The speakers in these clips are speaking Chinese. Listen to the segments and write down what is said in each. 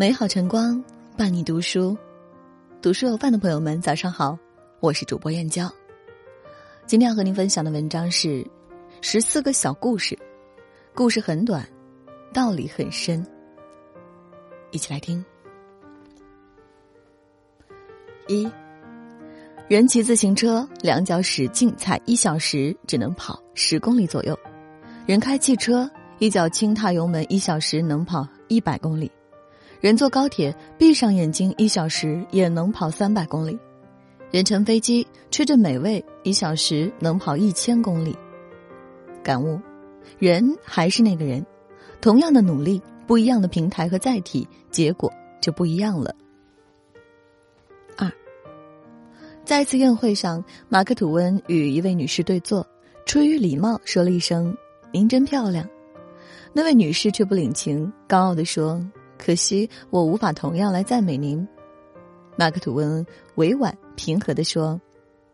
美好晨光伴你读书，读书有饭的朋友们，早上好，我是主播燕娇。今天要和您分享的文章是十四个小故事，故事很短，道理很深。一起来听。一，人骑自行车，两脚使劲踩，一小时只能跑十公里左右；人开汽车，一脚轻踏油门，一小时能跑一百公里；人坐高铁，闭上眼睛，一小时也能跑三百公里。人乘飞机吃着美味，一小时能跑一千公里。感悟：人还是那个人，同样的努力，不一样的平台和载体，结果就不一样了。二，在一次宴会上，马克吐温与一位女士对坐，出于礼貌说了一声“您真漂亮”，那位女士却不领情，高傲地说：“可惜我无法同样来赞美您。”马克吐温委婉平和地说：“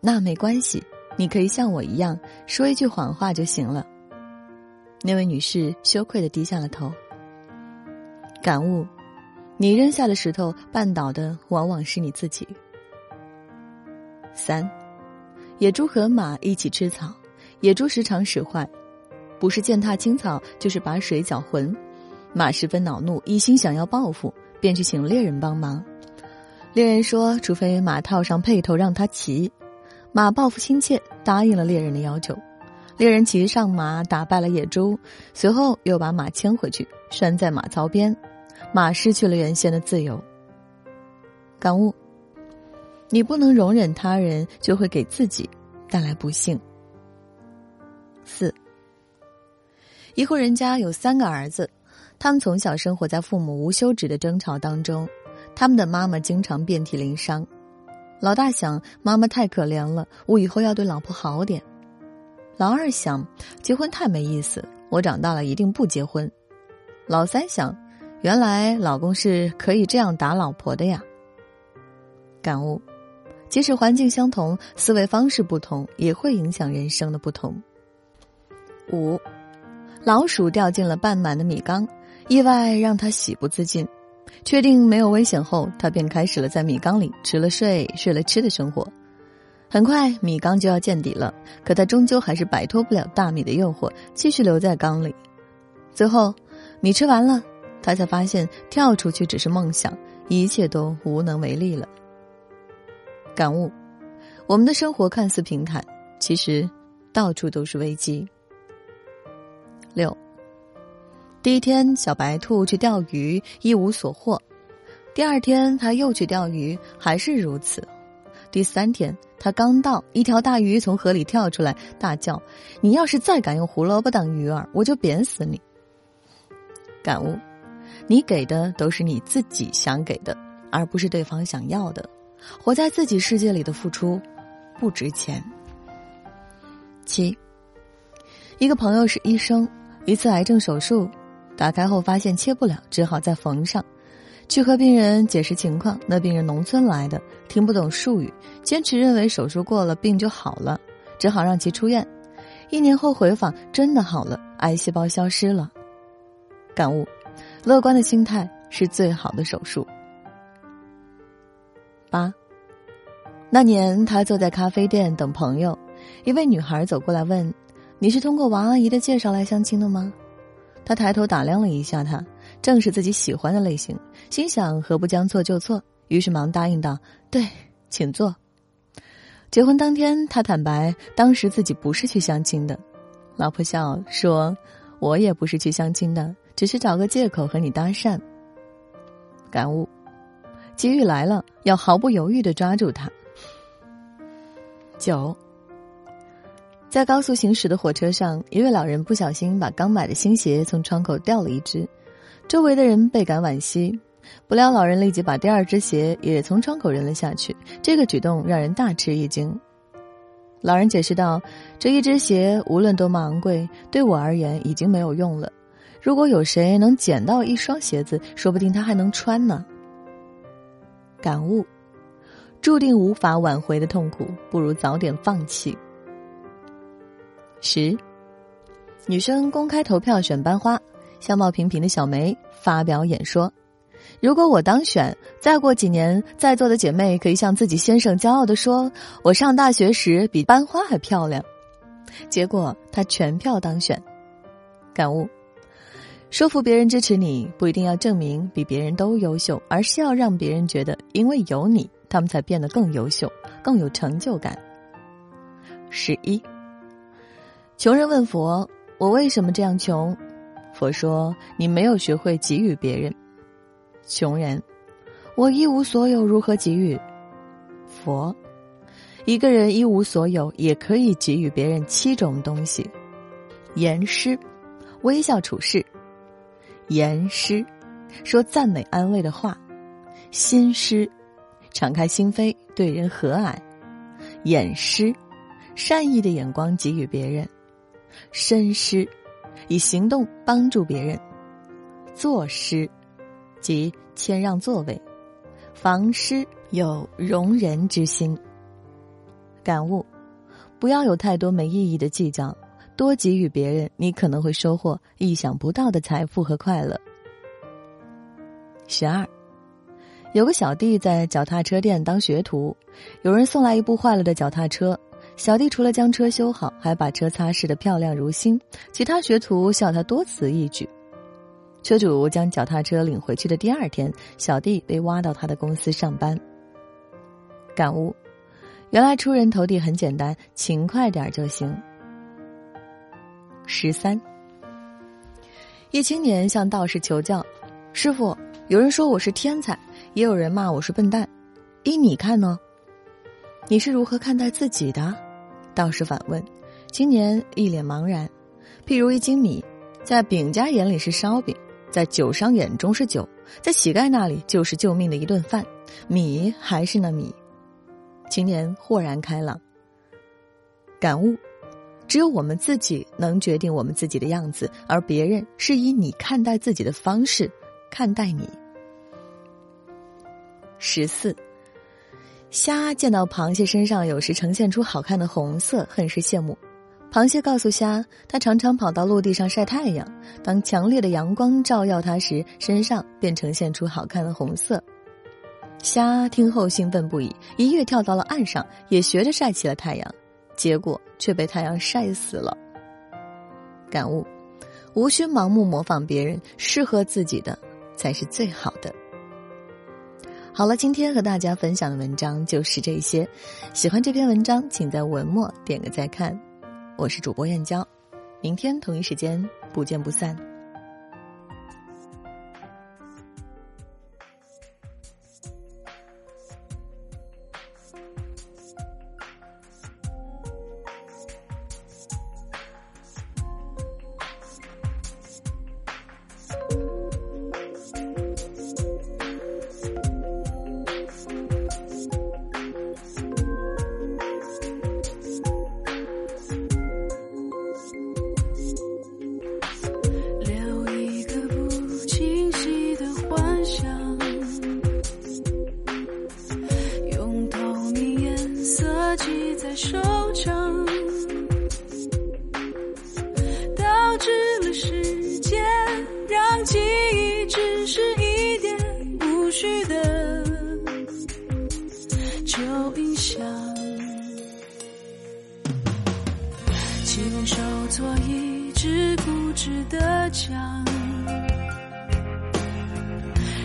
那没关系，你可以像我一样说一句谎话就行了。”那位女士羞愧的低下了头。感悟：你扔下的石头绊倒的往往是你自己。三，野猪和马一起吃草，野猪时常使坏，不是践踏青草，就是把水搅浑。马十分恼怒，一心想要报复，便去请猎人帮忙。猎人说：“除非马套上辔头让他骑。”马报复心切，答应了猎人的要求。猎人骑上马，打败了野猪，随后又把马牵回去，拴在马槽边。马失去了原先的自由。感悟：你不能容忍他人，就会给自己带来不幸。四，一户人家有三个儿子，他们从小生活在父母无休止的争吵当中。他们的妈妈经常遍体鳞伤，老大想妈妈太可怜了，我以后要对老婆好点。老二想结婚太没意思，我长大了一定不结婚。老三想，原来老公是可以这样打老婆的呀。感悟，即使环境相同，思维方式不同，也会影响人生的不同。五，老鼠掉进了半满的米缸，意外让他喜不自禁。确定没有危险后，他便开始了在米缸里吃了睡，睡了吃的生活。很快，米缸就要见底了，可他终究还是摆脱不了大米的诱惑，继续留在缸里。最后，米吃完了，他才发现跳出去只是梦想，一切都无能为力了。感悟：我们的生活看似平坦，其实到处都是危机。六。第一天，小白兔去钓鱼，一无所获。第二天，他又去钓鱼，还是如此。第三天，他刚到，一条大鱼从河里跳出来，大叫：“你要是再敢用胡萝卜当鱼饵，我就扁死你！”感悟：你给的都是你自己想给的，而不是对方想要的。活在自己世界里的付出，不值钱。七，一个朋友是医生，一次癌症手术。打开后发现切不了，只好再缝上。去和病人解释情况，那病人农村来的，听不懂术语，坚持认为手术过了病就好了，只好让其出院。一年后回访，真的好了，癌细胞消失了。感悟：乐观的心态是最好的手术。八，那年他坐在咖啡店等朋友，一位女孩走过来问：“你是通过王阿姨的介绍来相亲的吗？”他抬头打量了一下他，正是自己喜欢的类型，心想何不将错就错，于是忙答应道：“对，请坐。”结婚当天，他坦白当时自己不是去相亲的，老婆笑说：“我也不是去相亲的，只是找个借口和你搭讪。”感悟：机遇来了，要毫不犹豫的抓住它。九。在高速行驶的火车上，一位老人不小心把刚买的新鞋从窗口掉了一只，周围的人倍感惋惜。不料老人立即把第二只鞋也从窗口扔了下去，这个举动让人大吃一惊。老人解释道：“这一只鞋无论多么昂贵，对我而言已经没有用了。如果有谁能捡到一双鞋子，说不定他还能穿呢。”感悟：注定无法挽回的痛苦，不如早点放弃。十，女生公开投票选班花，相貌平平的小梅发表演说。如果我当选，再过几年，在座的姐妹可以向自己先生骄傲的说：“我上大学时比班花还漂亮。”结果他全票当选。感悟：说服别人支持你，不一定要证明比别人都优秀，而是要让别人觉得，因为有你，他们才变得更优秀，更有成就感。十一，穷人问佛：“我为什么这样穷？”佛说：“你没有学会给予别人。”穷人，我一无所有，如何给予？佛，一个人一无所有，也可以给予别人七种东西：言师，微笑处事；言师，说赞美安慰的话；心师，敞开心扉对人和蔼；眼师，善意的眼光给予别人；身施，以行动帮助别人；作诗。即谦让座位，防师有容人之心。感悟：不要有太多没意义的计较，多给予别人，你可能会收获意想不到的财富和快乐。十二，有个小弟在脚踏车店当学徒，有人送来一部坏了的脚踏车，小弟除了将车修好，还把车擦拭的漂亮如新，其他学徒笑他多此一举。车主将脚踏车领回去的第二天，小弟被挖到他的公司上班。感悟：原来出人头地很简单，勤快点就行。十三，一青年向道士求教：“师傅，有人说我是天才，也有人骂我是笨蛋，依你看呢？你是如何看待自己的？”道士反问。青年一脸茫然。譬如一斤米，在饼家眼里是烧饼。在酒商眼中是酒，在乞丐那里就是救命的一顿饭，米还是那米。青年豁然开朗，感悟：只有我们自己能决定我们自己的样子，而别人是以你看待自己的方式看待你。十四，虾见到螃蟹身上有时呈现出好看的红色，很是羡慕。螃蟹告诉虾，它常常跑到陆地上晒太阳。当强烈的阳光照耀它时，身上便呈现出好看的红色。虾听后兴奋不已，一跃跳到了岸上，也学着晒起了太阳，结果却被太阳晒死了。感悟：无需盲目模仿别人，适合自己的才是最好的。好了，今天和大家分享的文章就是这些。喜欢这篇文章，请在文末点个再看。我是主播燕娇，明天同一时间不见不散。记在手掌，倒置了时间，让记忆只是一点不虚的旧印象。亲手做一只固执的墙，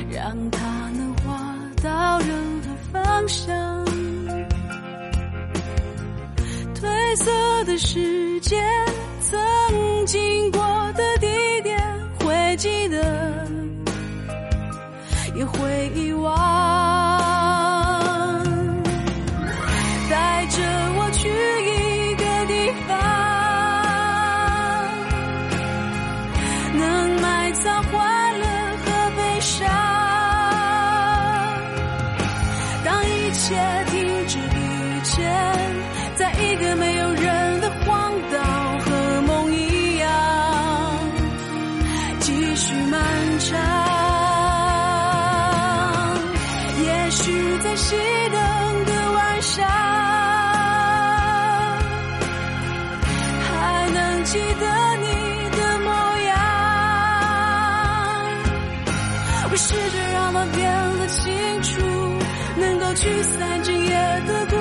让它能划到任何方向。黑色的世界，曾经过的地点，会记得，也会遗忘。带着我去一个地方，能埋藏欢乐和悲伤。当一切停止不见，在一个。我试着让它。变得清楚，能够驱散今夜的孤